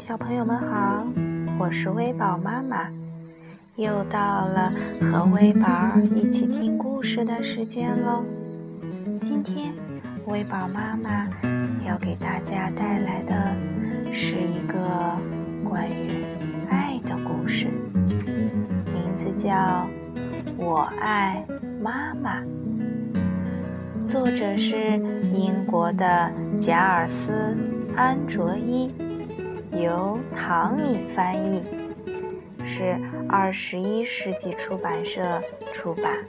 小朋友们好，我是微宝妈妈，又到了和微宝一起听故事的时间喽。今天微宝妈妈要给大家带来的是一个关于爱的故事，名字叫《我爱妈妈》，作者是英国的贾尔斯·安卓伊。由唐米翻译，是二十一世纪出版社出版。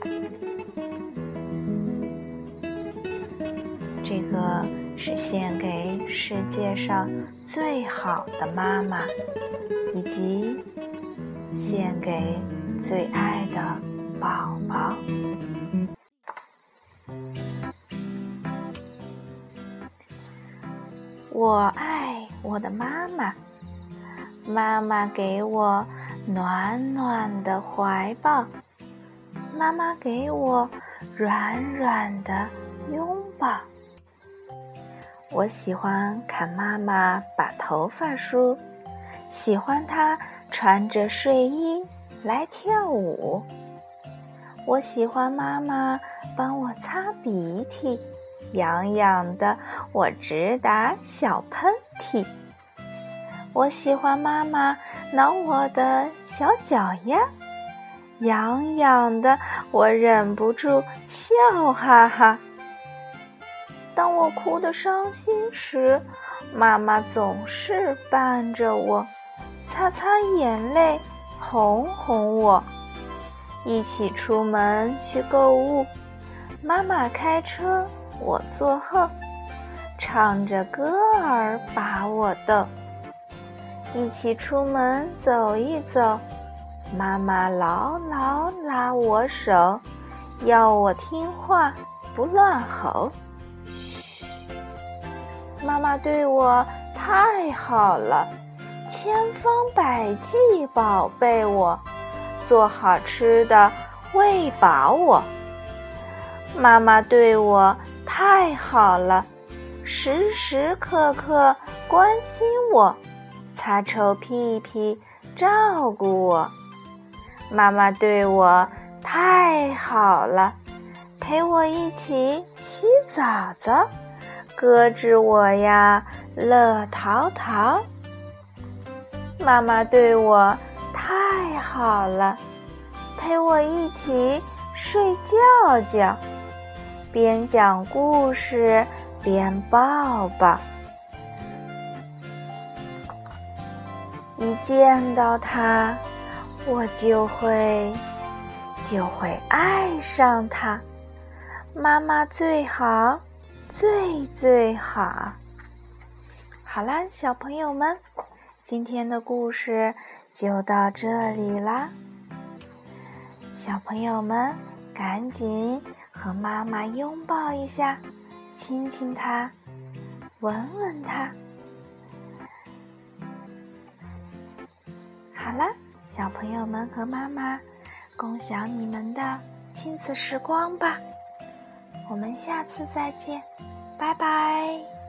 这个是献给世界上最好的妈妈，以及献给最爱的宝宝。我爱我的妈妈，妈妈给我暖暖的怀抱，妈妈给我软软的拥抱。我喜欢看妈妈把头发梳，喜欢她穿着睡衣来跳舞。我喜欢妈妈帮我擦鼻涕。痒痒的，我直打小喷嚏。我喜欢妈妈挠我的小脚丫，痒痒的，我忍不住笑哈哈。当我哭得伤心时，妈妈总是伴着我，擦擦眼泪，哄哄我。一起出门去购物，妈妈开车。我坐后，唱着歌儿把我逗。一起出门走一走，妈妈牢牢拉我手，要我听话不乱吼。嘘，妈妈对我太好了，千方百计宝贝我，做好吃的喂饱我。妈妈对我。太好了，时时刻刻关心我，擦臭屁屁照顾我。妈妈对我太好了，陪我一起洗澡澡，咯吱我呀乐淘淘。妈妈对我太好了，陪我一起睡觉觉。边讲故事边抱抱，一见到他，我就会就会爱上他。妈妈最好，最最好。好啦，小朋友们，今天的故事就到这里啦。小朋友们，赶紧。和妈妈拥抱一下，亲亲她，吻吻她。好了，小朋友们和妈妈共享你们的亲子时光吧。我们下次再见，拜拜。